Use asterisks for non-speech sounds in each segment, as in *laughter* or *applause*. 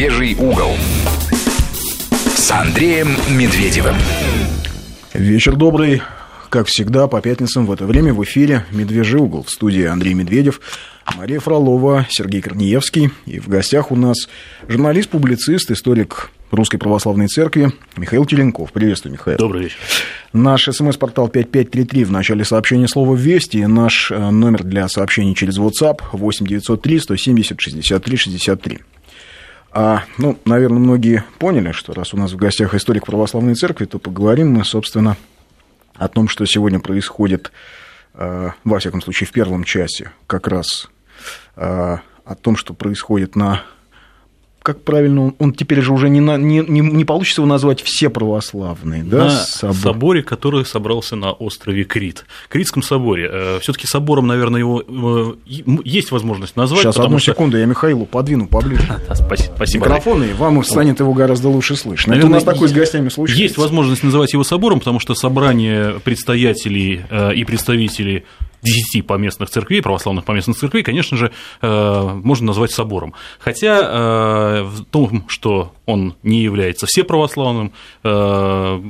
«Медвежий угол» с Андреем Медведевым. Вечер добрый. Как всегда, по пятницам в это время в эфире «Медвежий угол» в студии Андрей Медведев, Мария Фролова, Сергей Корнеевский. И в гостях у нас журналист, публицист, историк Русской Православной Церкви Михаил Теленков. Приветствую, Михаил. Добрый вечер. Наш смс-портал 5533 в начале сообщения слова «Вести». Наш э, номер для сообщений через WhatsApp 8903 170 63 63. А, ну, наверное, многие поняли, что раз у нас в гостях историк православной церкви, то поговорим мы, собственно, о том, что сегодня происходит, э, во всяком случае, в первом часе, как раз э, о том, что происходит на как правильно, он, он теперь же уже не, на, не, не, не получится его назвать все православные, да? На собор. соборе, который собрался на острове Крит. Критском соборе. Э, все таки собором, наверное, его э, есть возможность назвать. Сейчас, одну что... секунду, я Михаилу подвину поближе. *laughs* Спасибо. Микрофоны, и вам станет его гораздо лучше слышно. Наверное, Это у нас такое с гостями случается. Есть возможность называть его собором, потому что собрание предстоятелей э, и представителей 10 поместных церквей, православных поместных церквей, конечно же, э, можно назвать собором. Хотя э, в том, что он не является всеправославным, э,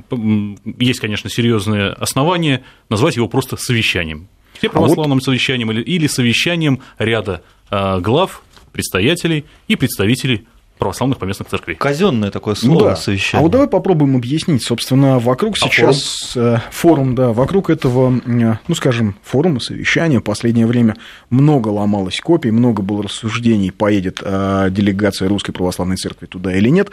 есть, конечно, серьезные основания назвать его просто совещанием. Всеправославным а вот... совещанием или совещанием ряда глав, предстоятелей и представителей православных поместных церквей. Казенное такое слово ну, да. совещание. А вот давай попробуем объяснить, собственно, вокруг а сейчас форум? Э, форум, да, вокруг этого, э, ну, скажем, форума, совещания в последнее время много ломалось копий, много было рассуждений, поедет э, делегация Русской Православной Церкви туда или нет.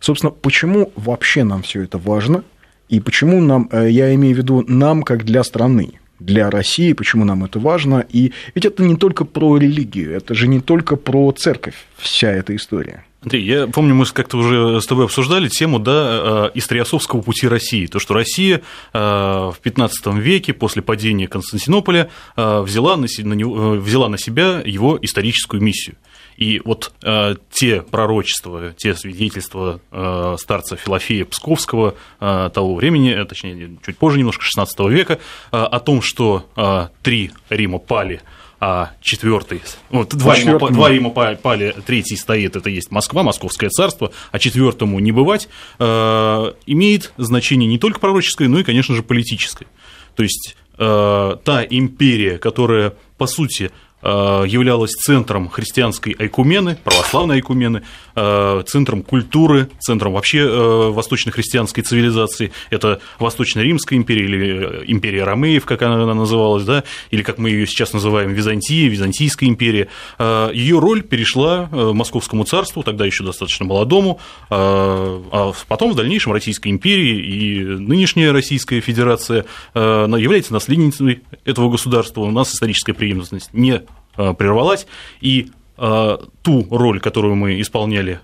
Собственно, почему вообще нам все это важно? И почему нам, я имею в виду нам, как для страны, для России, почему нам это важно. И ведь это не только про религию, это же не только про церковь, вся эта история. Андрей, я помню, мы как-то уже с тобой обсуждали тему да, э, историосовского пути России. То, что Россия э, в XV веке, после падения Константинополя, э, взяла на, взяла на себя его историческую миссию. И вот э, те пророчества, те свидетельства э, старца Филофея Псковского э, того времени, точнее, чуть позже немножко, XVI века, э, о том, что э, три Рима пали – а четвертый, вот два, ему, два ему пали, третий стоит, это есть Москва, Московское царство, а четвертому не бывать, э, имеет значение не только пророческое, но и, конечно же, политическое. То есть э, та империя, которая, по сути, являлась центром христианской айкумены, православной айкумены, э, центром культуры, центром вообще э, восточно-христианской цивилизации. Это Восточно-Римская империя или империя Ромеев, как она называлась, да, или как мы ее сейчас называем Византия, Византийская империя. Ее роль перешла Московскому царству, тогда еще достаточно молодому, а потом в дальнейшем Российской империи и нынешняя Российская Федерация является наследницей этого государства. У нас историческая преемственность не Э, прервалась, и э, ту роль, которую мы исполняли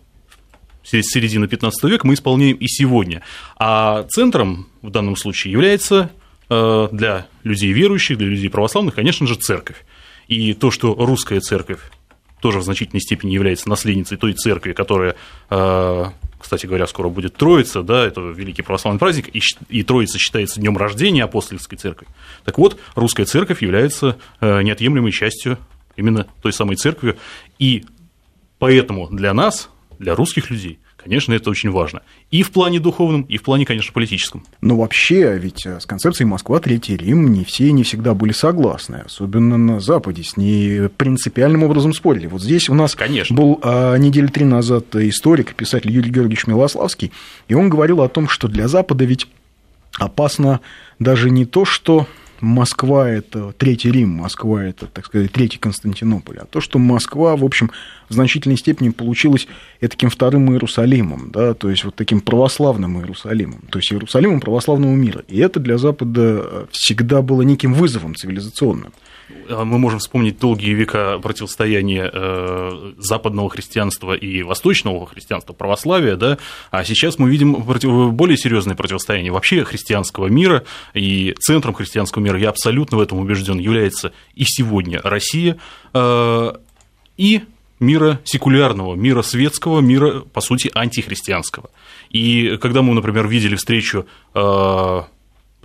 с середины 15 века, мы исполняем и сегодня. А центром в данном случае является э, для людей верующих, для людей православных, конечно же, церковь. И то, что русская церковь тоже в значительной степени является наследницей той церкви, которая, кстати говоря, скоро будет Троица, да, это великий православный праздник, и Троица считается днем рождения апостольской церкви. Так вот, русская церковь является неотъемлемой частью именно той самой церковью. И поэтому для нас, для русских людей, Конечно, это очень важно. И в плане духовном, и в плане, конечно, политическом. Но вообще, ведь э, с концепцией Москва, Третий Рим не все и не всегда были согласны. Особенно на Западе с ней принципиальным образом спорили. Вот здесь у нас конечно. был а, недели три назад историк, писатель Юрий Георгиевич Милославский, и он говорил о том, что для Запада ведь опасно даже не то, что Москва – это Третий Рим, Москва – это, так сказать, Третий Константинополь. А то, что Москва, в общем, в значительной степени получилась таким вторым Иерусалимом, да, то есть вот таким православным Иерусалимом, то есть Иерусалимом православного мира. И это для Запада всегда было неким вызовом цивилизационным. А мы можем вспомнить долгие века противостояния э, западного христианства и восточного христианства, православия, да, а сейчас мы видим более серьезное противостояние вообще христианского мира, и центром христианского мира, я абсолютно в этом убежден, является и сегодня Россия, э, и мира секулярного, мира светского, мира, по сути, антихристианского. И когда мы, например, видели встречу э,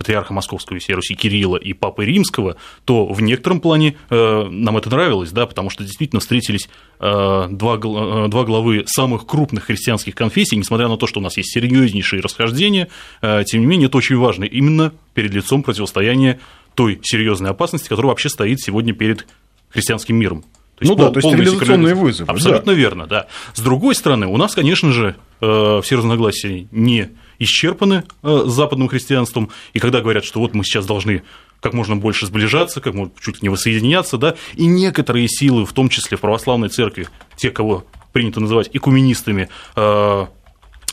патриарха Московского и всей Руси Кирилла и Папы Римского, то в некотором плане э, нам это нравилось, да, потому что действительно встретились э, два, э, два главы самых крупных христианских конфессий, несмотря на то, что у нас есть серьезнейшие расхождения, тем не менее это очень важно именно перед лицом противостояния той серьезной опасности, которая вообще стоит сегодня перед христианским миром. То есть ну да, то есть цивилизационные вызовы. Абсолютно да. верно, да. С другой стороны, у нас, конечно же, все разногласия не исчерпаны э, западным христианством, и когда говорят, что вот мы сейчас должны как можно больше сближаться, как можно чуть ли не воссоединяться, да, и некоторые силы, в том числе в православной церкви, те, кого принято называть экуменистами,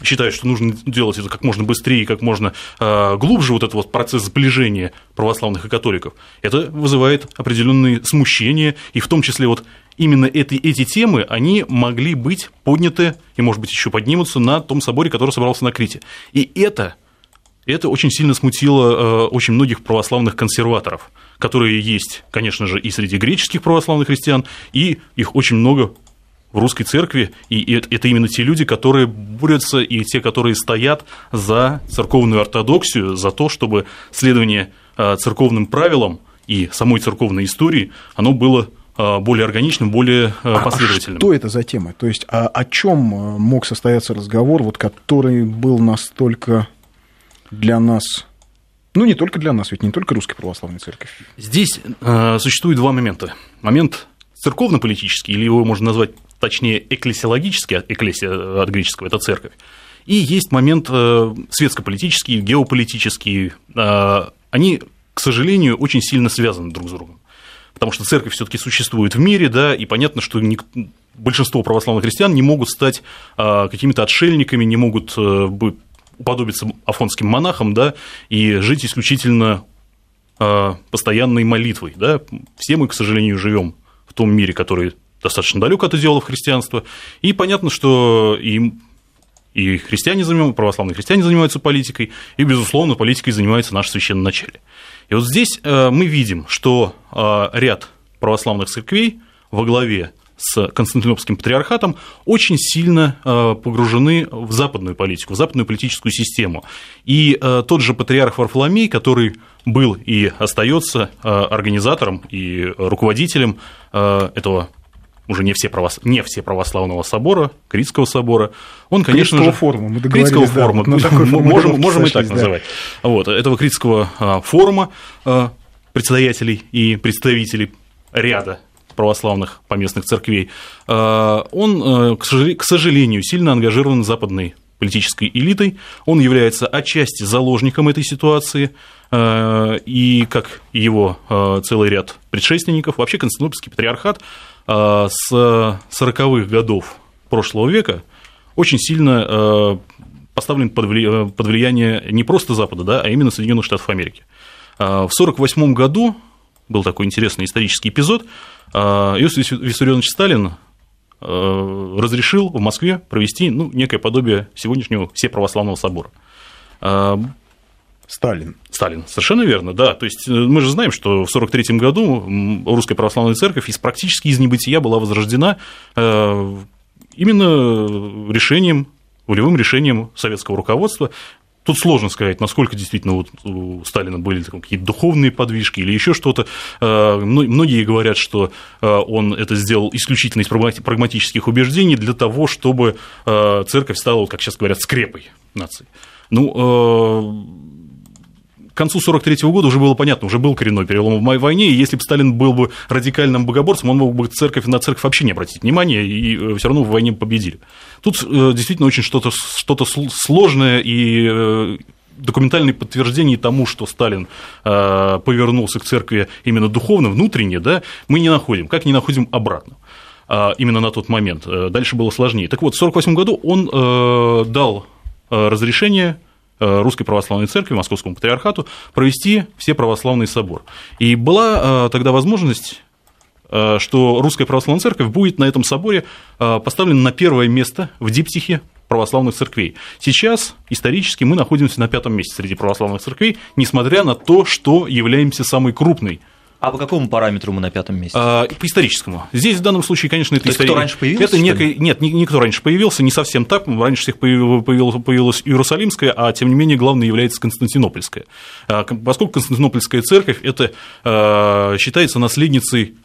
считают, что нужно делать это как можно быстрее и как можно э, глубже, вот этот вот процесс сближения православных и католиков, это вызывает определенные смущения, и в том числе вот именно эти, эти темы, они могли быть подняты и, может быть, еще поднимутся на том соборе, который собрался на Крите. И это, это очень сильно смутило э, очень многих православных консерваторов, которые есть, конечно же, и среди греческих православных христиан, и их очень много в русской церкви, и это именно те люди, которые борются, и те, которые стоят за церковную ортодоксию, за то, чтобы следование э, церковным правилам и самой церковной истории, оно было Э, более органичным, более а последовательным. А что это за тема? То есть а о чем мог состояться разговор, вот, который был настолько для нас ну, не только для нас, ведь не только Русская Православная Церковь. Здесь э, существует два момента. Момент церковно-политический, или его можно назвать, точнее, экклесиологический, экклесия от греческого, это церковь. И есть момент э, светско-политический, геополитический. Э, они, к сожалению, очень сильно связаны друг с другом потому что церковь все-таки существует в мире, да, и понятно, что большинство православных христиан не могут стать какими-то отшельниками, не могут уподобиться афонским монахам, да, и жить исключительно постоянной молитвой, да. Все мы, к сожалению, живем в том мире, который достаточно далек от идеалов христианства, и понятно, что им и христиане занимаются, православные христиане занимаются политикой, и, безусловно, политикой занимается наше священноначалие. И вот здесь э, мы видим, что э, ряд православных церквей во главе с Константинопольским патриархатом очень сильно э, погружены в западную политику, в западную политическую систему. И тот же патриарх Варфоломей, который был и остается организатором и руководителем этого уже не все, правос... не все православного собора, Критского собора, он, конечно Критского же... форума, мы Критского форума, да, можем, можем и так да. называть. Вот, этого Критского а, форума а, председателей и представителей ряда православных поместных церквей, а, он, к сожалению, сильно ангажирован западной политической элитой, он является отчасти заложником этой ситуации, и как его целый ряд предшественников, вообще Константинопольский патриархат Э, с 40-х годов прошлого века очень сильно э, поставлен под влияние не просто Запада, да, а именно Соединенных Штатов Америки. Э, в 1948 году был такой интересный исторический эпизод. Иосиф Виссарионович Сталин разрешил в Москве провести ну, некое подобие сегодняшнего Всеправославного собора. Сталин. Сталин, совершенно верно, да. То есть э, мы же знаем, что в 1943 году Русская Православная Церковь из практически из небытия была возрождена э, именно решением, волевым решением советского руководства. Тут сложно сказать, насколько действительно вот у Сталина были какие-то духовные подвижки или еще что-то. Э, многие говорят, что он это сделал исключительно из прагматических убеждений для того, чтобы церковь стала, как сейчас говорят, скрепой нации. Ну, к концу 1943 года уже было понятно, уже был коренной перелом в войне, и если бы Сталин был бы радикальным богоборцем, он мог бы церковь, на церковь вообще не обратить внимания, и э, все равно в войне победили. Тут э, действительно очень что-то что сложное и э, документальные подтверждения тому, что Сталин повернулся к церкви именно духовно, внутренне, да, мы не находим, как не находим обратно именно на тот момент. Дальше было сложнее. Так вот, в 1948 году он дал разрешение Э, Русской Православной Церкви, Московскому Патриархату, провести все православный собор. И была э, тогда возможность э, что Русская Православная Церковь будет на этом соборе поставлена на первое место в диптихе православных церквей. Сейчас исторически мы находимся на пятом месте среди православных церквей, несмотря на то, что являемся самой крупной А по какому параметру мы на пятом месте? А, по историческому. Здесь в данном случае, конечно, это история. кто раньше появился? Это некое... Нет, никто раньше появился, не совсем так. Раньше всех появилась, Иерусалимская, а тем не менее главной является Константинопольская. Поскольку Константинопольская церковь это считается наследницей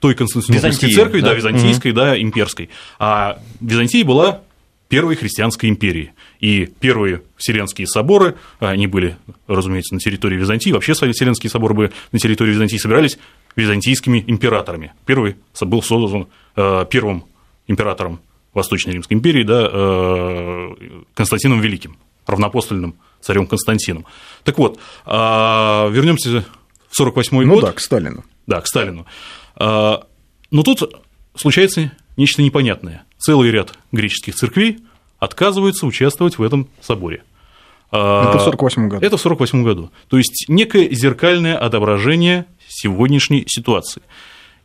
той Константинопольской церкви, да, да византийской, угу. да, имперской. А Византия была первой христианской империей. И первые Вселенские соборы, они были, разумеется, на территории Византии, вообще Вселенские соборы были на территории Византии, собирались византийскими императорами. Первый был создан э, первым императором Восточной Римской империи, да, э, Константином Великим, равнопостольным царем Константином. Так вот, а, вернемся в 48 ну год. Ну да, к Сталину. Да, к Сталину. А, но тут случается нечто непонятное. Целый ряд греческих церквей отказываются участвовать в этом соборе. А, это в 1948 году. Это в 1948 году. То есть некое зеркальное отображение сегодняшней ситуации.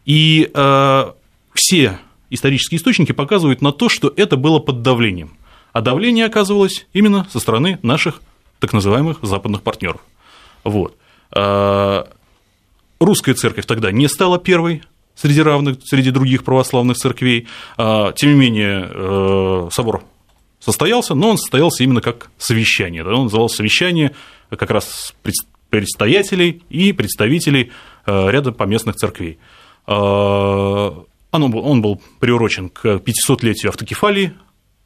И э, все исторические источники показывают на то, что это было под давлением. А давление оказывалось именно со стороны наших так называемых западных партнеров. Вот. Русская церковь тогда не стала первой среди равных, среди других православных церквей. Э, тем не менее, э, собор состоялся, но он состоялся именно как совещание. Он назывался совещание как раз предстоятелей и представителей э, ряда поместных церквей. Э, он был приурочен к 500-летию автокефалии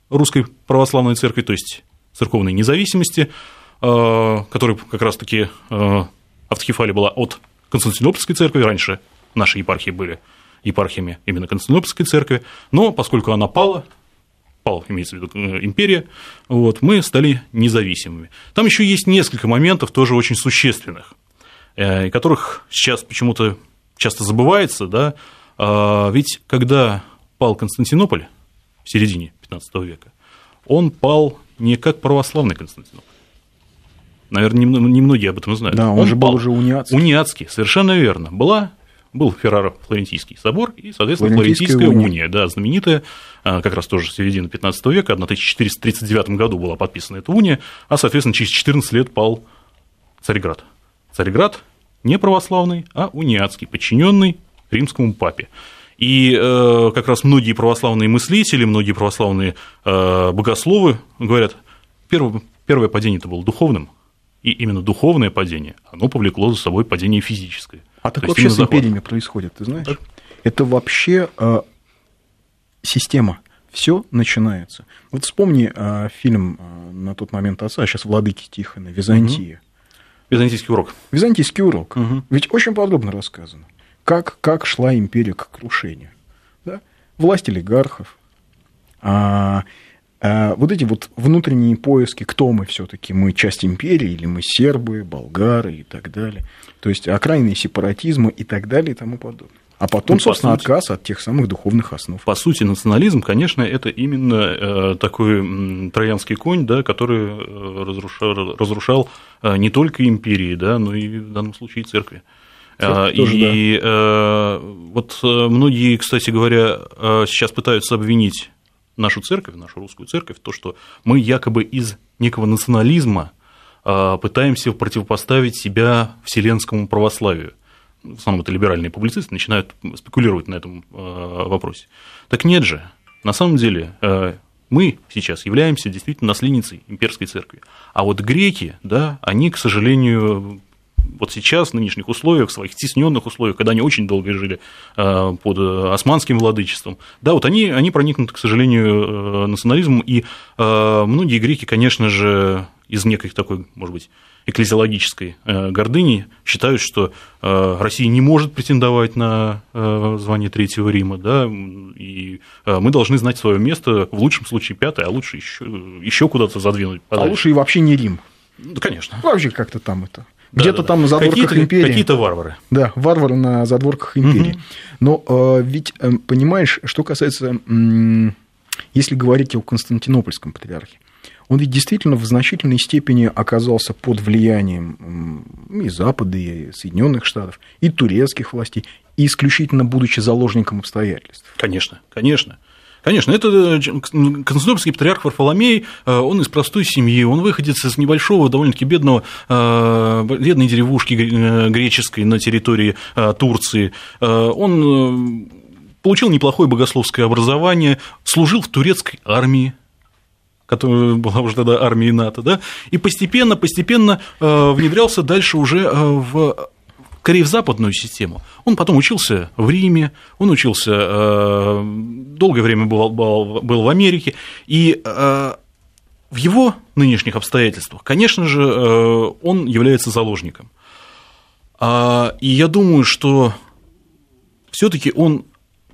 Русской Православной Церкви, то есть церковной независимости, э, которой как раз-таки автокефалия была от Константинопольской церкви, раньше наши епархии были епархиями именно Константинопольской церкви, но поскольку она пала, пал, имеется в виду э, империя, вот, мы стали независимыми. Там еще есть несколько моментов тоже очень существенных, э, которых сейчас почему-то часто забывается, да, а, ведь когда пал Константинополь в середине XV века, он пал не как православный Константинополь. Наверное, немногие об этом знают. Да, он, он же был уже униатский. Униатский, совершенно верно. Была был Ферраро-Флорентийский собор и, соответственно, Флорентийская уния. уния, да, знаменитая, а, как раз тоже середина 15 века, в 1439 году была подписана эта уния, а, соответственно, через 14 лет пал Царьград. Царьград не православный, а униатский, подчиненный римскому папе. И э, как раз многие православные мыслители, многие православные э, богословы говорят, первое, первое падение это было духовным, и именно духовное падение, оно повлекло за собой падение физическое. А так вообще с империями происходит, ты знаешь? Так. Это вообще э, система. Все начинается. Вот вспомни э, фильм э, на тот момент отца, сейчас Владыки Тихона, Византия. Угу. Византийский урок. Византийский урок. Угу. Ведь очень подробно рассказано, как, как шла империя к крушению. Да? Власть олигархов, а, а вот эти вот внутренние поиски, кто мы все-таки, мы часть империи или мы сербы, болгары и так далее. То есть окраинные сепаратизма и так далее и тому подобное. А потом, ну, собственно, по сути, отказ от тех самых духовных основ. По сути, национализм, конечно, это именно э, такой троянский конь, да, который э, разрушал, разрушал э, не только империи, да, но и в данном случае церкви. Это и тоже, да. вот многие, кстати говоря, сейчас пытаются обвинить нашу церковь, нашу русскую церковь, то, что мы якобы из некого национализма а, пытаемся противопоставить себя вселенскому православию. В основном это либеральные публицисты начинают спекулировать на этом а, вопросе. Так нет же, на самом деле а, мы сейчас являемся действительно наследницей имперской церкви. А вот греки, да, они, к сожалению, вот сейчас, в нынешних условиях, в своих стесненных условиях, когда они очень долго жили под османским владычеством, да, вот они, они проникнуты, к сожалению, национализмом, и многие греки, конечно же, из некой такой, может быть, экклезиологической э, гордыни считают, что э, Россия не может претендовать на э, звание Третьего Рима, да, и мы должны знать свое место, в лучшем случае пятое, а лучше еще, еще куда-то задвинуть. А подальше. А лучше и вообще не Рим. Да, конечно. Вообще как-то там это. Где-то там на задворках какие-то, империи. Какие-то варвары. Да, варвары на задворках империи. Угу. Но э, ведь, э, понимаешь, что касается, если говорить о Константинопольском патриархе, он ведь действительно в значительной степени оказался под влиянием и Запада, и Соединенных Штатов, и турецких властей, и исключительно будучи заложником обстоятельств. Конечно, конечно. Конечно, это э, Константинопольский патриарх Варфоломей, э, он из простой семьи, он выходит из небольшого, довольно-таки бедного, э, бедной деревушки греческой на территории Турции. Он получил неплохое богословское образование, служил в турецкой армии, которая была уже тогда армией НАТО, да, и постепенно, постепенно внедрялся дальше уже в скорее в западную систему. Он потом учился в Риме, он учился, э, долгое время был, был, был в Америке, и э, в его нынешних обстоятельствах, конечно же, э, он является заложником. А, и я думаю, что все-таки он,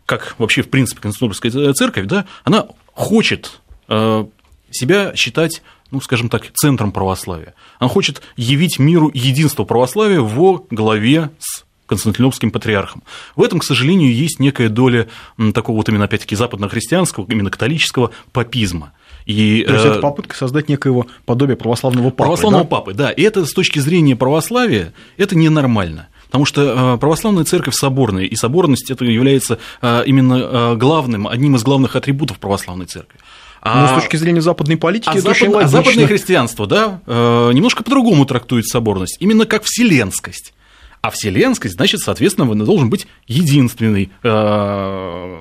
как вообще в принципе Константинопольская церковь, да, она хочет себя считать ну, скажем так, центром православия. Он хочет явить миру единство православия во главе с Константинопольским патриархом. В этом, к сожалению, есть некая доля такого вот именно, опять-таки, западно-христианского, именно католического папизма. И, То есть это э, попытка создать некоего подобия православного папы. Православного да? папы, да. И это с точки зрения православия, это ненормально. Потому что э, православная церковь соборная, и соборность это является э, именно главным, одним из главных атрибутов православной церкви. А... Ну, с точки зрения западной политики, а это запад... очень логично. А западное христианство, да, э, немножко по-другому трактует соборность, именно как вселенскость. А вселенскость, значит, соответственно, должен быть единственный э,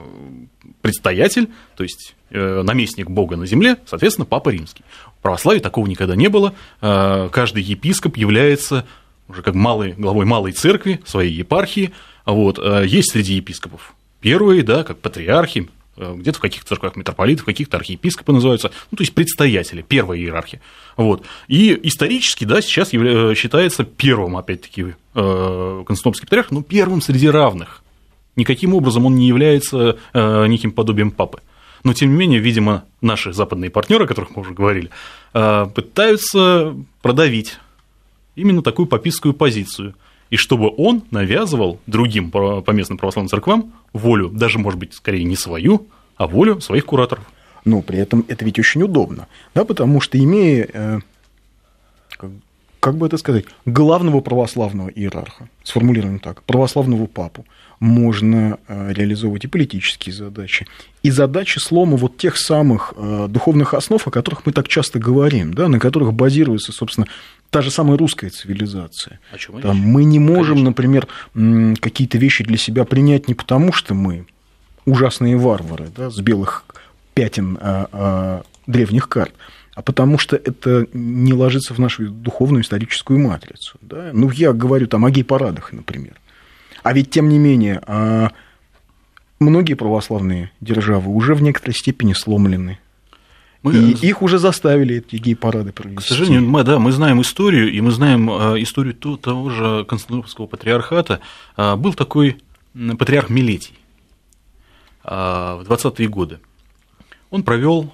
предстоятель, то есть э, наместник Бога на земле, соответственно, Папа Римский. В православии такого никогда не было. Каждый епископ является уже как малой, главой малой церкви, своей епархии. Вот. Есть среди епископов первые, да, как патриархи, Э, где-то в каких-то церквях митрополитов, каких-то архиепископы называются, ну, то есть предстоятели, первая иерархия. Вот. И исторически, да, сейчас явля... считается первым, опять-таки, э, Константинопольский патриарх, ну, первым среди равных. Никаким образом он не является э, неким подобием папы. Но, тем не менее, видимо, наши западные партнеры, о которых мы уже говорили, пытаются продавить именно такую папистскую позицию – и чтобы он навязывал другим поместным православным церквам волю, даже, может быть, скорее не свою, а волю своих кураторов. Но при этом это ведь очень удобно, да, потому что имея, э, как, как бы это сказать, главного православного иерарха, сформулируем так, православного папу, можно э, реализовывать и политические задачи, и задачи слома вот тех самых э, духовных основ, о которых мы так часто говорим, да, на которых базируется, собственно, та же самая русская цивилизация. О чем Там мы не можем, Конечно. например, какие-то вещи для себя принять не потому, что мы ужасные варвары да, с белых пятен а, а, древних карт, а потому что это не ложится в нашу духовную историческую матрицу. Да? Ну, я говорю там о гей-парадах, например. А ведь, тем не менее, а, многие православные державы уже в некоторой степени сломлены мы... И их уже заставили эти гей-парады провести. К сожалению, мы, да, мы знаем историю, и мы знаем э, историю того же Константинопольского патриархата. А, был такой патриарх Милетий а, в 20-е годы. Он провел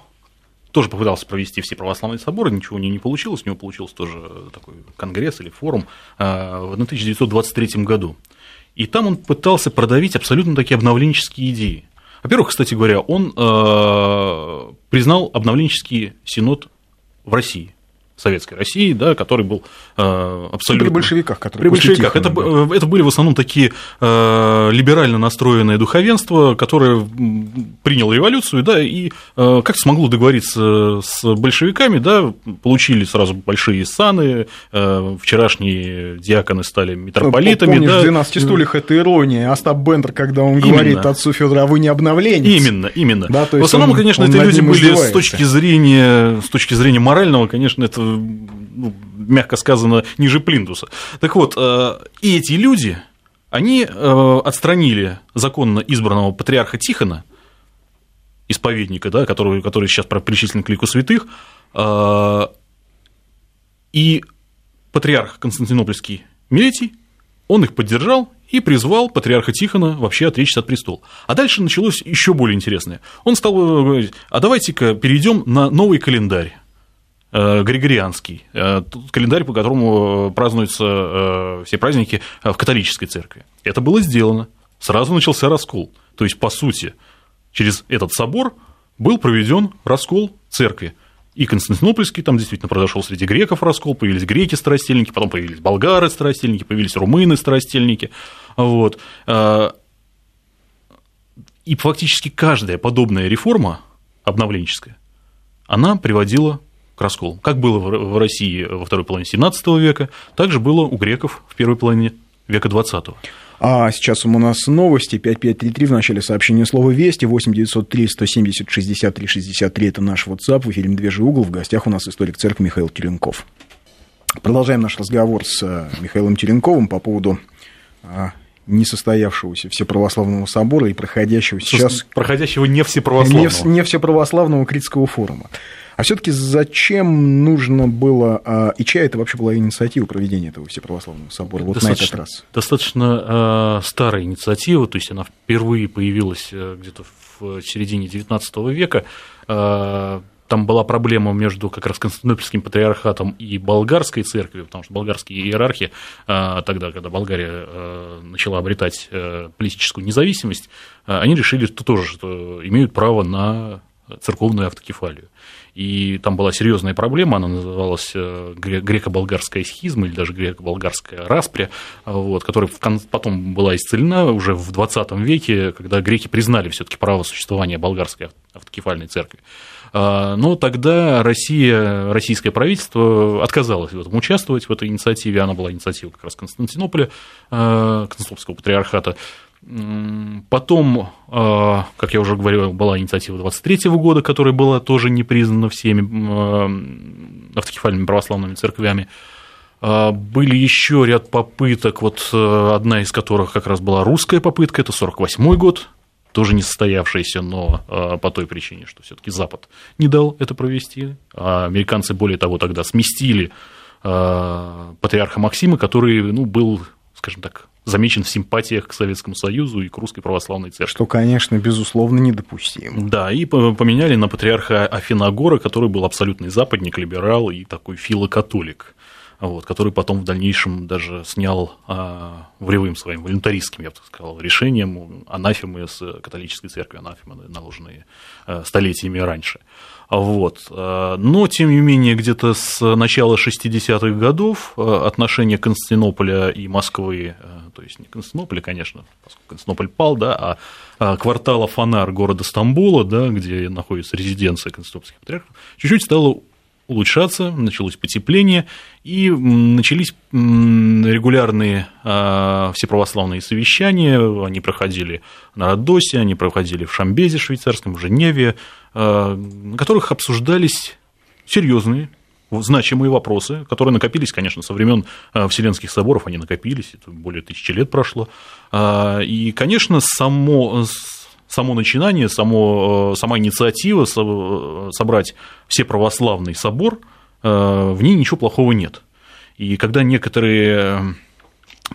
тоже попытался провести все православные соборы, ничего у него не получилось, у него получился тоже такой конгресс или форум а, в 1923 году. И там он пытался продавить абсолютно такие обновленческие идеи. Во-первых, кстати говоря, он э, признал обновленческий синод в России советской России, да, который был э, абсолютно... При большевиках, которые При большевиках. Это, да. это были в основном такие э, либерально настроенные духовенства, которое приняло революцию, да, и э, как смогло договориться с большевиками, да, получили сразу большие саны, э, вчерашние диаконы стали митрополитами. Помнишь, да. 12 стульях – это ирония. Остап Бендер, когда он именно. говорит отцу Федора, а вы не обновленец. Именно, именно. Да, в основном, он, конечно, он эти люди были с точки, зрения, с точки зрения морального, конечно, это ну, мягко сказано, ниже плинтуса. Так вот, э, и эти люди, они э, отстранили законно избранного патриарха Тихона, исповедника, да, который, который сейчас причислен к лику святых, э, и патриарх Константинопольский Милетий, он их поддержал и призвал патриарха Тихона вообще отречься от престола. А дальше началось еще более интересное. Он стал говорить, а давайте-ка перейдем на новый календарь. Э, Григорианский, э, календарь, по которому празднуются э, все праздники в католической церкви. Это было сделано. Сразу начался раскол. То есть, по сути, через этот собор был проведен раскол церкви. И Константинопольский там действительно произошел среди греков раскол, появились греки-старостельники, потом появились болгары-старостельники, появились румыны-старостельники. Вот. И фактически каждая подобная реформа обновленческая, она приводила к расколу. Как было в России во второй половине 17 века, так же было у греков в первой половине века 20 а сейчас у нас новости. 5533 в начале сообщения слова «Вести». 8903 170 63 63 – это наш WhatsApp. В эфире «Медвежий угол». В гостях у нас историк церкви Михаил Теренков. Продолжаем наш разговор с э, Михаилом Теренковым по поводу а, несостоявшегося Всеправославного собора и проходящего сейчас... Проходящего не Всеправославного. Не, не Всеправославного критского форума. А все-таки зачем нужно было, а, и чья это вообще была инициатива проведения этого Всеправославного собора вот на этот раз? Достаточно э, старая инициатива, то есть она впервые появилась э, где-то в середине XIX века. Э, там была проблема между как раз Константинопольским патриархатом и болгарской церковью, потому что болгарские иерархи тогда, когда Болгария начала обретать политическую независимость, они решили, что тоже что имеют право на церковную автокефалию. И там была серьезная проблема, она называлась э, греко-болгарская схизма или даже греко-болгарская распря, вот, которая потом была исцелена уже в 20 веке, когда греки признали все-таки право существования болгарской автокефальной церкви. А, но тогда Россия, российское правительство отказалось в этом участвовать, в этой инициативе. Она была инициатива как раз Константинополя, э, Константинопольского патриархата. Потом, а, как я уже говорил, была инициатива 23 года, которая была тоже не признана всеми автокефальными православными церквями. А, были еще ряд попыток, вот э, одна из которых как раз была русская попытка, это 48 год, тоже не состоявшаяся, но а, по той причине, что все-таки Запад не дал это провести. А американцы, более того, тогда сместили патриарха Максима, который ну, был, скажем так, замечен в симпатиях к Советскому Союзу и к Русской Православной Церкви. Что, конечно, безусловно, недопустимо. Да, и поменяли на патриарха Афиногора, который был абсолютный западник, либерал и такой филокатолик вот, который потом в дальнейшем даже снял а, волевым своим волюнтаристским, я бы так сказал, решением анафемы с католической церкви, анафемы, наложенные а, столетиями раньше. Вот. А, но, тем не менее, где-то с начала 60-х годов а, отношения Константинополя и Москвы, а, то есть не Константинополя, конечно, поскольку Константинополь пал, да, а квартала Фонар города Стамбула, да, где находится резиденция константинопольских патриархов, чуть-чуть стало улучшаться, началось потепление, и начались регулярные всеправославные совещания, они проходили на Родосе, они проходили в Шамбезе швейцарском, в Женеве, на которых обсуждались серьезные значимые вопросы, которые накопились, конечно, со времен Вселенских соборов, они накопились, это более тысячи лет прошло. И, конечно, само, само начинание, само, сама инициатива собрать все православный собор, в ней ничего плохого нет. И когда некоторые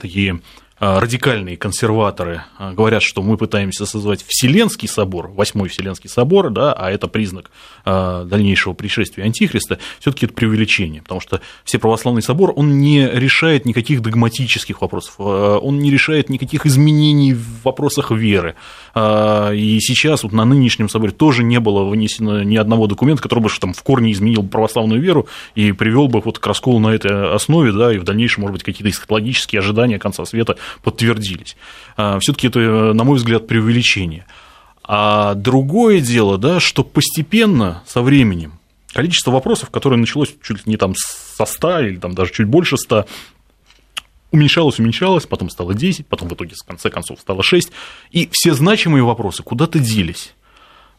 такие радикальные консерваторы а, говорят, что мы пытаемся создать Вселенский собор, Восьмой Вселенский собор, да, а это признак а, дальнейшего пришествия Антихриста, все таки это преувеличение, потому что все православный собор, он не решает никаких догматических вопросов, он не решает никаких изменений в вопросах веры. И сейчас вот на нынешнем соборе тоже не было вынесено ни одного документа, который бы там в корне изменил православную веру и привел бы вот к расколу на этой основе, да, и в дальнейшем, может быть, какие-то эсхатологические ожидания конца света подтвердились. А, Все-таки это, на мой взгляд, преувеличение. А другое дело, да, что постепенно, со временем, количество вопросов, которое началось чуть ли не там со 100 или там даже чуть больше 100, уменьшалось, уменьшалось, потом стало 10, потом в итоге в конце концов стало 6, и все значимые вопросы куда-то делись.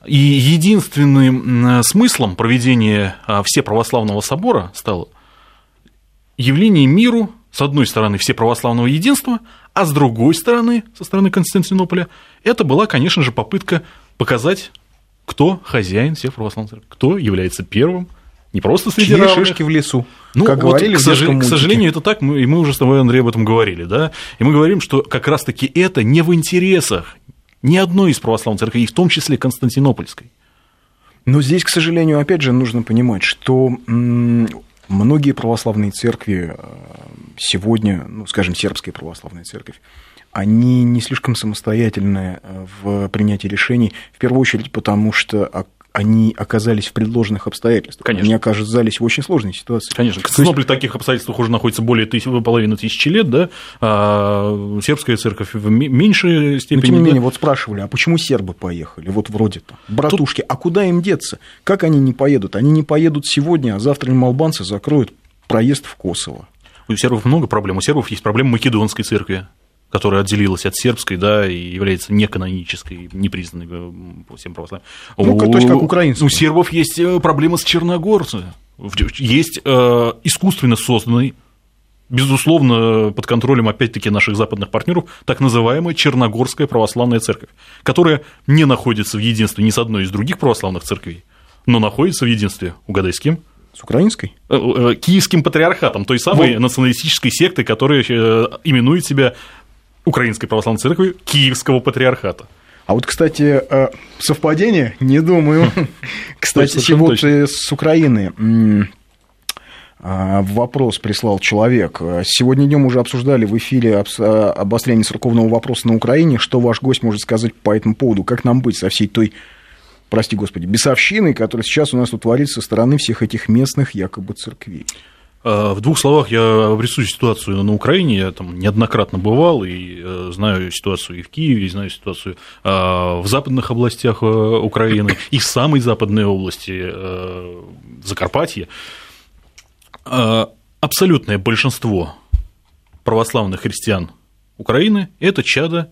И единственным смыслом проведения а, Всеправославного собора стало явление миру, с одной стороны, все православного единства, а с другой стороны, со стороны Константинополя, это была, конечно же, попытка показать, кто хозяин всех православных церквей, кто является первым, не просто среди Чьи равных. шишки в лесу. Ну, как вот, говорили к, сож... к сожалению, это так, мы, и мы уже с тобой, Андрей, об этом говорили, да, и мы говорим, что как раз-таки это не в интересах ни одной из православных церквей, в том числе Константинопольской. Но здесь, к сожалению, опять же, нужно понимать, что многие православные церкви э, сегодня, ну, скажем, сербская православная церковь, они не слишком самостоятельны э, в принятии решений, в первую очередь потому, что они оказались в предложенных обстоятельствах. Конечно. Они оказались в очень сложной ситуации. Конечно. Константинополь в таких обстоятельствах уже находится более тысяч, половины тысячи лет, да, а сербская церковь в меньшей степени. Но, тем не менее, вот спрашивали, а почему сербы поехали? Вот вроде-то. Братушки, Тут... а куда им деться? Как они не поедут? Они не поедут сегодня, а завтра им албанцы закроют проезд в Косово. У сербов много проблем. У сербов есть проблема македонской церкви которая отделилась от сербской, да, и является неканонической, непризнанной э, всем православным. Ну, то есть как украинцы. У сербов есть э, проблема с черногорцами. Есть э, искусственно созданный безусловно, под контролем, опять-таки, наших западных партнеров, так называемая Черногорская православная церковь, которая не находится в единстве ни с одной из других православных церквей, но находится в единстве, угадай, с кем? С украинской? Киевским патриархатом, той самой вот. националистической секты, которая именует себя Украинской Православной Церкви Киевского Патриархата. А вот, кстати, э, совпадение? Не думаю. Кстати, вот с Украины а, вопрос прислал человек. Сегодня днем уже обсуждали в эфире а, обострение церковного вопроса на Украине. Что ваш гость может сказать по этому поводу? Как нам быть со всей той, прости господи, бесовщиной, которая сейчас у нас тут творится со стороны всех этих местных якобы церквей? А, в двух словах я обрисую ситуацию на Украине. Я там неоднократно бывал и э, знаю ситуацию и в Киеве, и знаю ситуацию а, в западных областях э, Украины, и в самой западной области э, Закарпатья. А, абсолютное большинство православных христиан Украины – это чада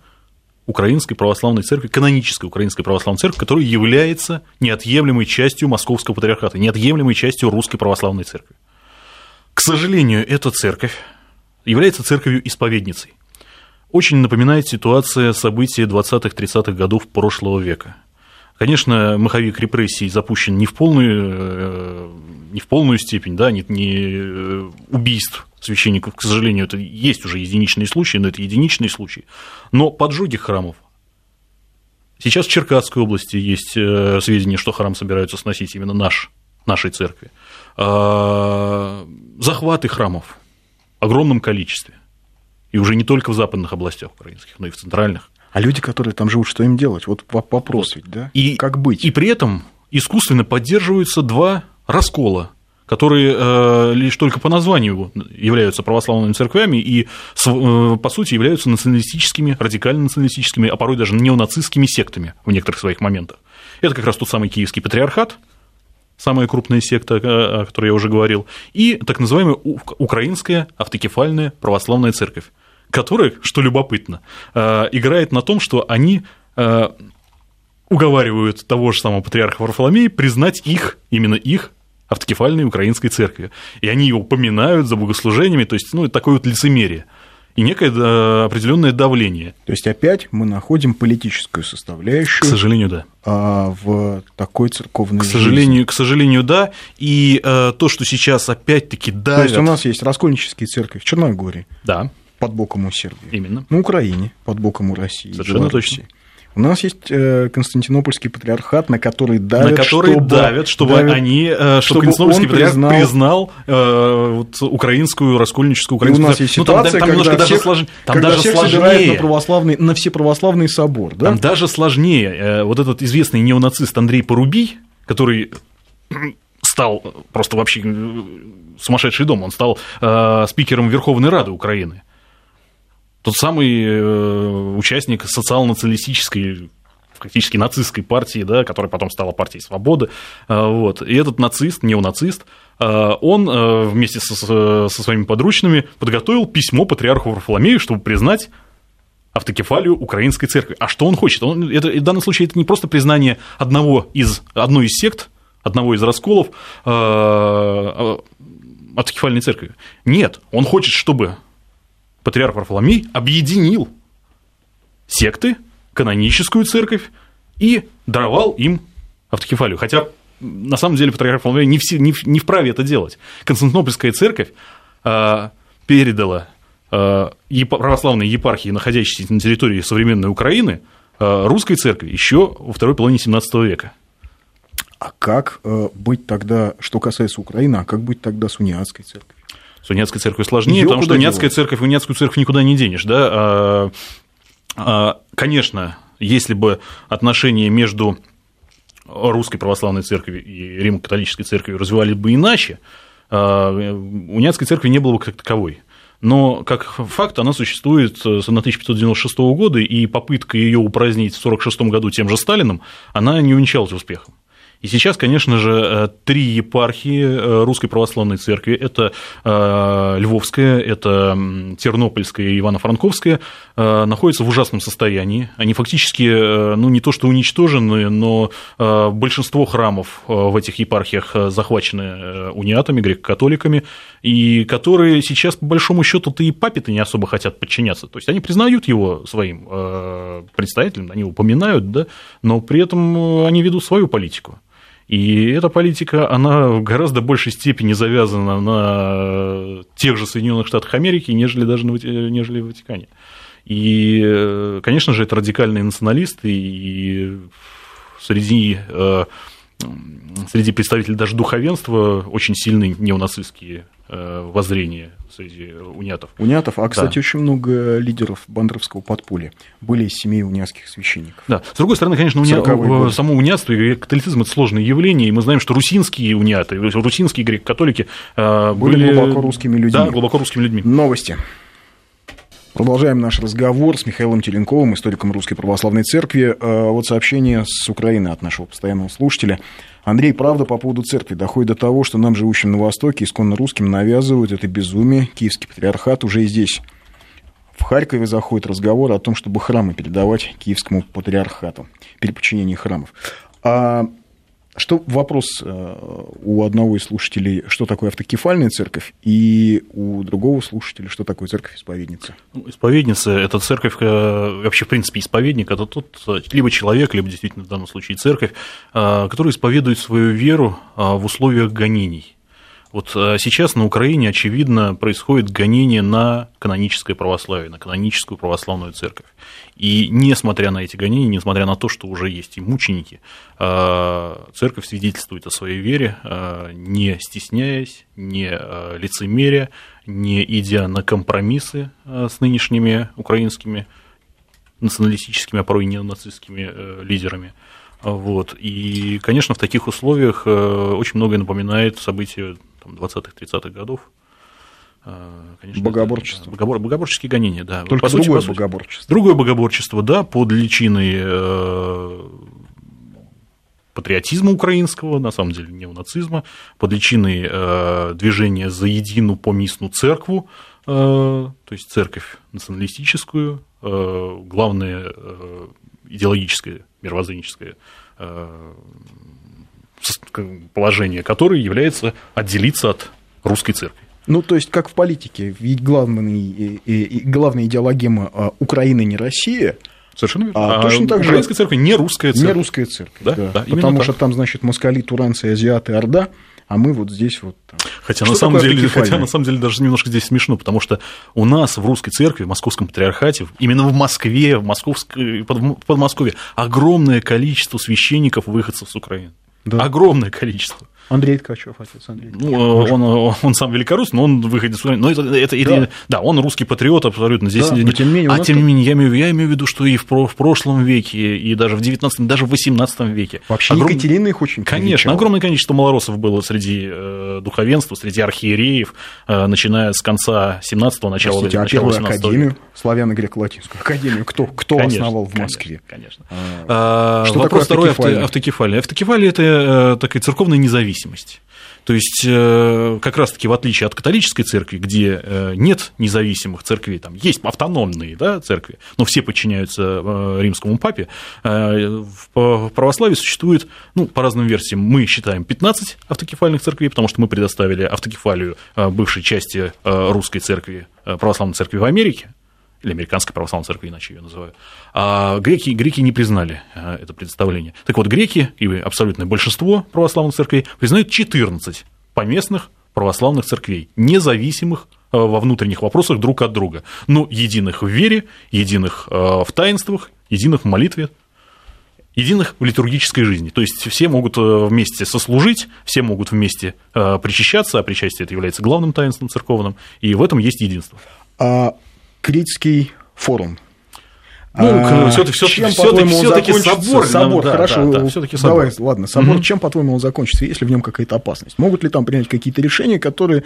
Украинской православной церкви, канонической Украинской православной церкви, которая является неотъемлемой частью Московского патриархата, неотъемлемой частью Русской православной церкви. К сожалению, эта церковь является церковью-исповедницей. Очень напоминает ситуация событий 20-30-х годов прошлого века. Конечно, маховик репрессий запущен не в полную, э, не в полную степень, да, не, не э, убийств священников, к сожалению, это есть уже единичные случаи, но это единичные случаи. Но поджоги храмов. Сейчас в Черкасской области есть э, сведения, что храм собираются сносить именно наш, нашей церкви. А, захваты храмов в огромном количестве. И уже не только в западных областях украинских, но и в центральных. А люди, которые там живут, что им делать? Вот вопрос ведь, да? И, как быть? И при этом искусственно поддерживаются два раскола, которые э, лишь только по названию являются православными церквями и, э, по сути, являются националистическими, радикально-националистическими, а порой даже неонацистскими сектами в некоторых своих моментах. Это как раз тот самый киевский патриархат, самая крупная секта, о которой я уже говорил, и так называемая Украинская автокефальная православная церковь, которая, что любопытно, э, играет на том, что они э, уговаривают того же самого патриарха Варфоломея признать их, именно их, автокефальной украинской церкви. И они его упоминают за богослужениями, то есть, ну, такое вот лицемерие и некое определенное давление. То есть опять мы находим политическую составляющую. К сожалению, да. А, в такой церковной к сожалению, жизни. К сожалению, да. И а, то, что сейчас опять-таки давят... То есть у нас есть раскольнические церкви в Черногории. Да. Под боком у Сербии. Именно. На Украине под боком у России. Совершенно точно. У нас есть э, Константинопольский патриархат, на который давят, на который чтобы, давят, чтобы давят, они, э, чтобы, чтобы Константинопольский патриархат признал, признал э, вот, украинскую раскольническую украинскую. И у нас есть ситуация, ну, там, там когда немножко всех, даже, слож... там когда даже всех сложнее. На, православный, на всеправославный собор, да? Там даже сложнее. Вот этот известный неонацист Андрей Порубий, который стал просто вообще сумасшедший дом, он стал э, спикером Верховной Рады Украины тот самый э, участник социал-националистической фактически нацистской партии, да, которая потом стала партией свободы. Э, вот. И этот нацист, неонацист, э, он вместе со, со своими подручными подготовил письмо патриарху Варфоломею, чтобы признать автокефалию украинской церкви. А что он хочет? Он, это, в данном случае это не просто признание одного из, одной из сект, одного из расколов э, автокефальной церкви. Нет, он хочет, чтобы патриарх Варфоломей объединил секты, каноническую церковь и даровал им автокефалию. Хотя, на самом деле, патриарх Варфоломей не, все, не, не вправе это делать. Константинопольская церковь э, передала э, православной епархии, находящейся на территории современной Украины, э, русской церкви еще во второй половине XVII века. А как э, быть тогда, что касается Украины, а как быть тогда с униатской церковью? С униатской церковью сложнее, Её потому что униатская делать? церковь, униатскую церковь никуда не денешь, да. А, а, конечно, если бы отношения между русской православной церкви и римо-католической церкви развивали бы иначе, униатской церкви не было бы как таковой. Но как факт она существует с 1596 года, и попытка ее упразднить в 1946 году тем же Сталином, она не увенчалась успехом. И сейчас, конечно же, э, три епархии э, Русской Православной Церкви – это э, Львовская, это Тернопольская и Ивано-Франковская – находятся в ужасном состоянии. Они фактически, ну, не то что уничтожены, но большинство храмов в этих епархиях захвачены униатами, греко-католиками, и которые сейчас, по большому счету-то и папе-то не особо хотят подчиняться. То есть они признают его своим представителем, они упоминают, да, но при этом они ведут свою политику. И эта политика, она в гораздо большей степени завязана на тех же Соединенных Штатах Америки, нежели даже на, нежели в Ватикане. И, конечно же, это радикальные националисты, и среди, э, среди представителей даже духовенства очень сильные неонацистские э, воззрения среди униатов. Униатов, а, кстати, да. очень много лидеров бандеровского подполья были из семей униатских священников. Да, с другой стороны, конечно, уни... само униатство и католицизм – это сложное явление, и мы знаем, что русинские униаты, русинские греко-католики э, были, были глубоко русскими людьми. Да, глубоко русскими людьми. Новости. Продолжаем наш разговор с Михаилом Теленковым, историком Русской Православной Церкви. Э, вот сообщение с Украины от нашего постоянного слушателя. Андрей, правда по поводу церкви доходит до того, что нам, живущим на Востоке, исконно русским навязывают это безумие. Киевский патриархат уже и здесь. В Харькове заходит разговор о том, чтобы храмы передавать Киевскому патриархату, переподчинение храмов. А что вопрос э, у одного из слушателей, что такое автокефальная церковь, и у другого слушателя, что такое церковь-исповедница? Ну, исповедница – это церковь, э, вообще, в принципе, исповедник – это тот, либо человек, либо действительно в данном случае церковь, э, который исповедует свою веру в условиях гонений. Вот сейчас на Украине, очевидно, происходит гонение на каноническое православие, на каноническую православную церковь. И несмотря на эти гонения, несмотря на то, что уже есть и мученики, а, церковь свидетельствует о своей вере, а, не стесняясь, не лицемеря, не идя на компромиссы с нынешними украинскими националистическими, а порой не нацистскими э, лидерами. Вот. И, конечно, в таких условиях э, очень многое напоминает события 20-30-х годов, а, конечно, богоборчество. Это, богобор, богоборческие гонения, да. Только по сути, другое по сути, богоборчество. Другое богоборчество, да, под личиной э, патриотизма украинского, на самом деле неонацизма, под личиной э, движения за единую помисну церкву, э, то есть церковь националистическую, э, главное э, идеологическое, мировоззренческое э, положение которое является отделиться от русской церкви. Ну, то есть, как в политике, ведь главный, главная идеологема а, Украины не Россия, Совершенно верно. А, а точно так же... Украинская церковь не русская церковь. Не русская церковь, да. да, да потому что там, значит, москали, туранцы, азиаты, орда, а мы вот здесь вот... Хотя на, самом деле, хотя на самом деле даже немножко здесь смешно, потому что у нас в русской церкви, в московском патриархате, именно в Москве, в Московской, под, Подмосковье, огромное количество священников, выходцев с Украины. Да. Огромное количество. Андрей Ткачев, отец Андрей. Ну, он, он сам великорус, но он выходит Но это, это, да. это, да, он русский патриот абсолютно. Здесь, да, но тем не менее, а тем не менее, я имею, я имею в виду, что и в, в прошлом веке, и даже в 19 даже в 18 веке. Вообще Огром... Екатерина их очень Конечно, огромное количество малоросов было среди э, духовенства, среди архиереев, э, начиная с конца 17-го, начала, Простите, а начала 18 академию, века. славяно-греко-латинскую академию, кто, кто конечно, основал в Москве? Конечно. А, что Вопрос такое второй автокефалия? Автокефалия – это э, такая церковная независимость. То есть, э, как раз-таки в отличие от католической церкви, где э, нет независимых церквей, там есть автономные да, церкви, но все подчиняются э, римскому папе, в православии существует, ну, по разным версиям, мы считаем 15 автокефальных церквей, потому что мы предоставили автокефалию бывшей части русской церкви, православной церкви в Америке, или Американской православной церкви, иначе ее называют. А греки, греки не признали а, это представление. Так вот, греки и абсолютное большинство православных церквей признают 14 поместных православных церквей, независимых а, во внутренних вопросах друг от друга, но единых в вере, единых а, в таинствах, единых в молитве, единых в литургической жизни. То есть все могут вместе сослужить, все могут вместе причащаться, а причастие это является главным таинством церковным, и в этом есть единство. А Критский форум. Ну, а, все-таки все все все собор. Собор, да, хорошо. Да, да, все-таки собор. Давай, ладно, собор. Угу. Чем, по-твоему, он закончится, если в нем какая-то опасность? Могут ли там принять какие-то решения, которые,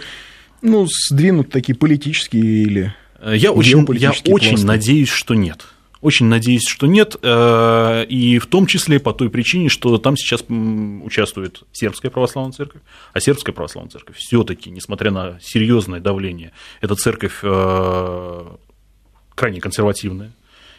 ну, сдвинут такие политические или я очень, я очень надеюсь, что нет. Очень надеюсь, что нет, э, и в том числе по той причине, что там сейчас участвует сербская православная церковь, а сербская православная церковь все-таки, несмотря на серьезное давление, эта церковь э, крайне консервативная.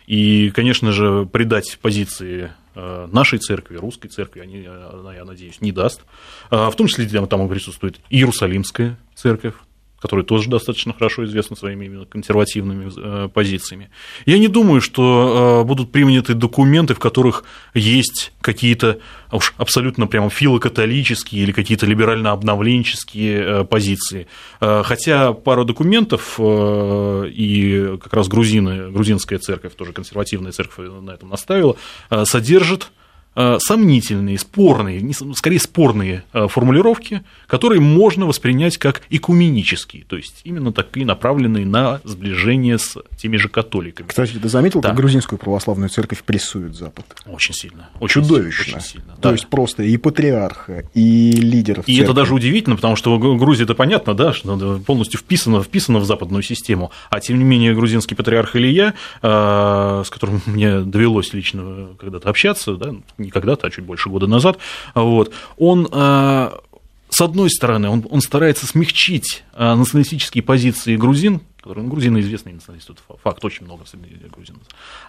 И, конечно же, предать позиции э, нашей церкви, русской церкви, они, я надеюсь, не даст. В том числе там присутствует Иерусалимская церковь, который тоже достаточно хорошо известен своими именно консервативными э, позициями. Я не думаю, что э, будут приняты документы, в которых есть какие-то уж абсолютно прямо филокатолические или какие-то либерально-обновленческие э, позиции. Хотя пару документов, и как раз грузины, грузинская церковь, тоже консервативная церковь на этом наставила, содержит сомнительные, спорные, скорее спорные э, формулировки, которые можно воспринять как экуменические, то есть именно такие направленные на сближение с теми же католиками. Кстати, ты заметил, да. как грузинскую православную церковь прессует Запад? Очень сильно. Очень Чудовищно. Сильно, очень сильно, то есть просто и патриарха, и лидеров И церкви. это даже удивительно, потому что Грузия это понятно, да, что полностью вписано, вписано в западную систему, а тем не менее грузинский патриарх Илья, э, с которым *laughs* мне довелось лично когда-то общаться, да, не когда-то, а чуть больше года назад, вот, он э, с одной стороны, он, он старается смягчить э, националистические позиции грузин, которые, ну, грузины известные националисты, это факт, очень много среди грузин.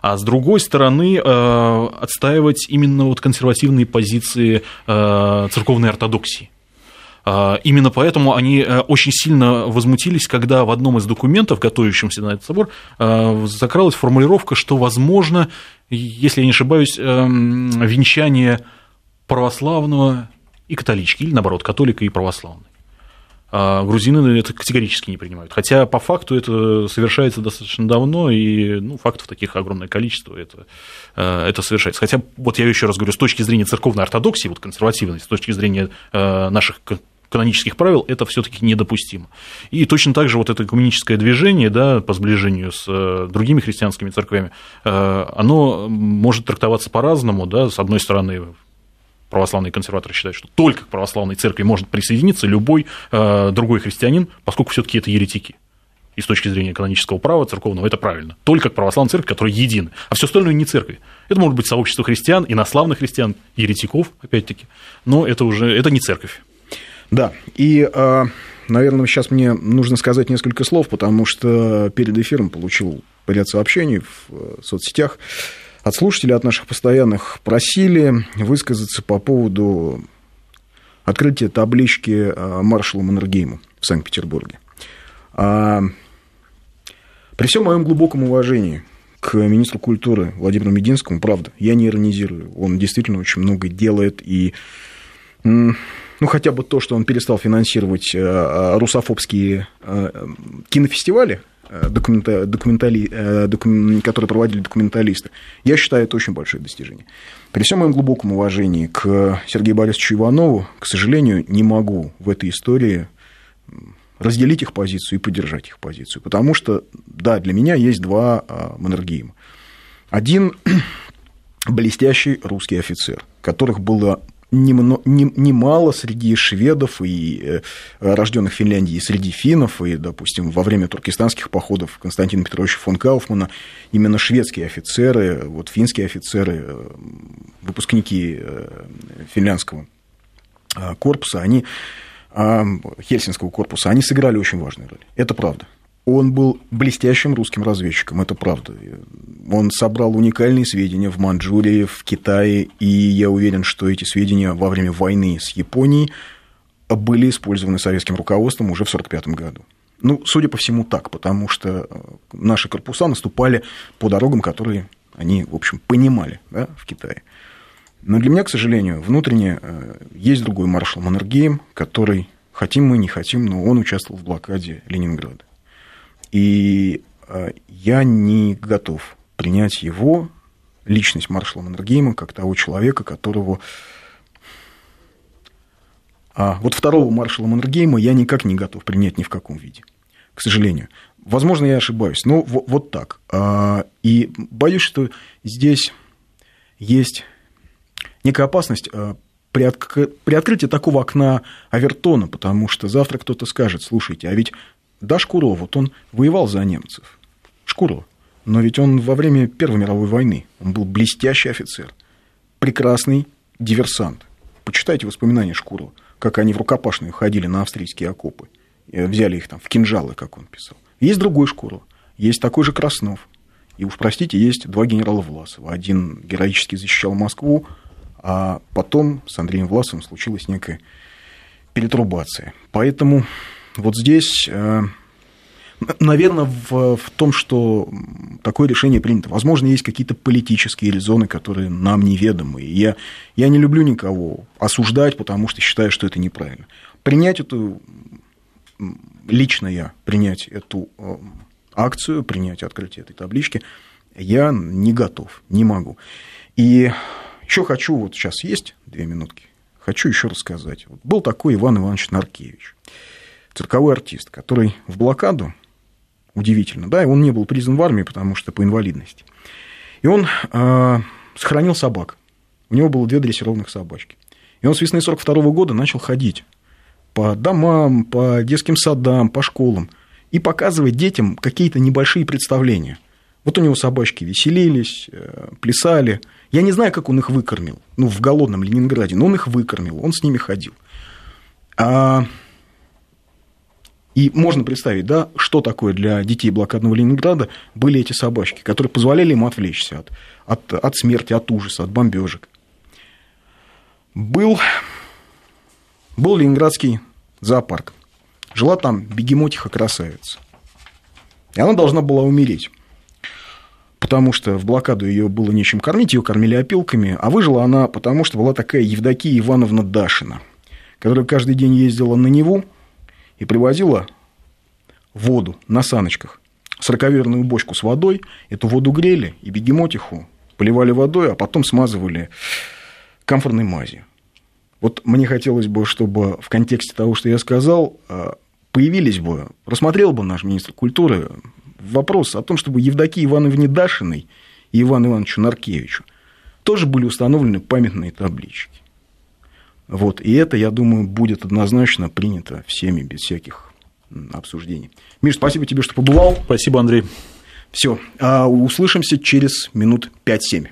А с другой стороны, э, отстаивать именно вот консервативные позиции церковной ортодоксии. Именно поэтому они очень сильно возмутились, когда в одном из документов, готовящемся на этот собор, закралась формулировка, что, возможно, если я не ошибаюсь, эм, венчание православного и католички, или наоборот, католика и православной. А грузины это категорически не принимают. Хотя по факту это совершается достаточно давно, и ну, фактов таких огромное количество это, э, это совершается. Хотя, вот я еще раз говорю, с точки зрения церковной ортодоксии, вот консервативной, с точки зрения э, наших канонических правил это все-таки недопустимо. И точно так же вот это экуменическое движение да, по сближению с э, другими христианскими церквями, э, оно может трактоваться по-разному. Да, с одной стороны, православные консерваторы считают, что только к православной церкви может присоединиться любой э, другой христианин, поскольку все-таки это еретики. И с точки зрения канонического права церковного это правильно. Только к православной церкви, которая едина. А все остальное не церкви. Это может быть сообщество христиан, инославных христиан, еретиков, опять-таки. Но это уже это не церковь. Да, и, а, наверное, сейчас мне нужно сказать несколько слов, потому что перед эфиром получил ряд сообщений в э, соцсетях от слушателей, от наших постоянных просили высказаться по поводу открытия таблички а, маршала Маннергейма в Санкт-Петербурге. А, при всем моем глубоком уважении к министру культуры Владимиру Мединскому, правда, я не иронизирую, он действительно очень много делает и ну, хотя бы то, что он перестал финансировать э, э, русофобские э, кинофестивали, документа, документали, докум, которые проводили документалисты, я считаю, это очень большое достижение. При всем моем глубоком уважении к Сергею Борисовичу Иванову, к сожалению, не могу в этой истории разделить их позицию и поддержать их позицию. Потому что, да, для меня есть два Маннергейма. Один *clears throat* блестящий русский офицер, которых было немало не, не среди шведов и э, рожденных в Финляндии, и среди финнов, и, допустим, во время туркестанских походов Константина Петровича фон Кауфмана именно шведские офицеры, вот финские офицеры, э, выпускники э, финляндского корпуса, они Хельсинского корпуса, они сыграли очень важную роль. Это правда. Он был блестящим русским разведчиком, это правда. Он собрал уникальные сведения в Манчжурии, в Китае, и я уверен, что эти сведения во время войны с Японией были использованы советским руководством уже в 1945 году. Ну, судя по всему, так, потому что э, наши корпуса наступали по дорогам, которые они, в общем, понимали да, в Китае. Но для меня, к сожалению, внутренне э, есть другой маршал Маннергейм, который, хотим мы, не хотим, но он участвовал в блокаде Ленинграда. И э, я не готов принять его, личность маршала Маннергейма, как того человека, которого... А вот второго маршала Маннергейма я никак не готов принять ни в каком виде. к сожалению. Возможно, я ошибаюсь, но вот так. А, и боюсь, что здесь есть некая опасность а, при, открытии такого окна Авертона, потому что завтра кто-то скажет, слушайте, а ведь да, Шкуро, вот он воевал за немцев. Шкуро. Но ведь он во время Первой мировой войны, он был блестящий офицер, прекрасный диверсант. Почитайте воспоминания Шкуро, как они в рукопашную ходили на австрийские окопы. Взяли их там в кинжалы, как он писал. Есть другой Шкуро, есть такой же Краснов. И уж простите, есть два генерала Власова. Один героически защищал Москву, а потом с Андреем Власовым случилась некая перетрубация. Поэтому вот здесь, э, наверное, в, в том, что такое решение принято. Возможно, есть какие-то политические резоны, которые нам неведомы. Я, я не люблю никого осуждать, потому что считаю, что это неправильно. Принять эту, лично я, принять эту э, акцию, принять открытие этой таблички, я не готов, не могу. И еще хочу, вот сейчас есть две минутки, хочу еще рассказать. Вот был такой Иван Иванович Наркевич, цирковой артист, который в блокаду, удивительно, да, он не был признан в армии, потому что по инвалидности. И он э, сохранил собак. У него было две дрессированных собачки. И он с весны 42 года начал ходить по домам, по детским садам, по школам и показывать детям какие-то небольшие представления. Вот у него собачки веселились, э, плясали – я не знаю, как он их выкормил, ну, в голодном Ленинграде, но он их выкормил, он с ними ходил. А... И можно представить, да, что такое для детей блокадного Ленинграда были эти собачки, которые позволяли им отвлечься от, от, от смерти, от ужаса, от бомбежек. Был, был Ленинградский зоопарк. Жила там бегемотиха красавица. И она должна была умереть потому что в блокаду ее было нечем кормить, ее кормили опилками, а выжила она потому, что была такая Евдокия Ивановна Дашина, которая каждый день ездила на Неву и привозила воду на саночках, сороковерную бочку с водой, эту воду грели и бегемотиху поливали водой, а потом смазывали камфорной мазью. Вот мне хотелось бы, чтобы в контексте того, что я сказал, э, появились бы, рассмотрел бы наш министр культуры вопрос о том, чтобы Евдокии Ивановне Дашиной и Ивану Ивановичу Наркевичу тоже были установлены памятные таблички. Вот, и это, я думаю, будет однозначно принято всеми без всяких обсуждений. Миш, спасибо тебе, что побывал. Спасибо, Андрей. Все, а услышимся через минут 5-7.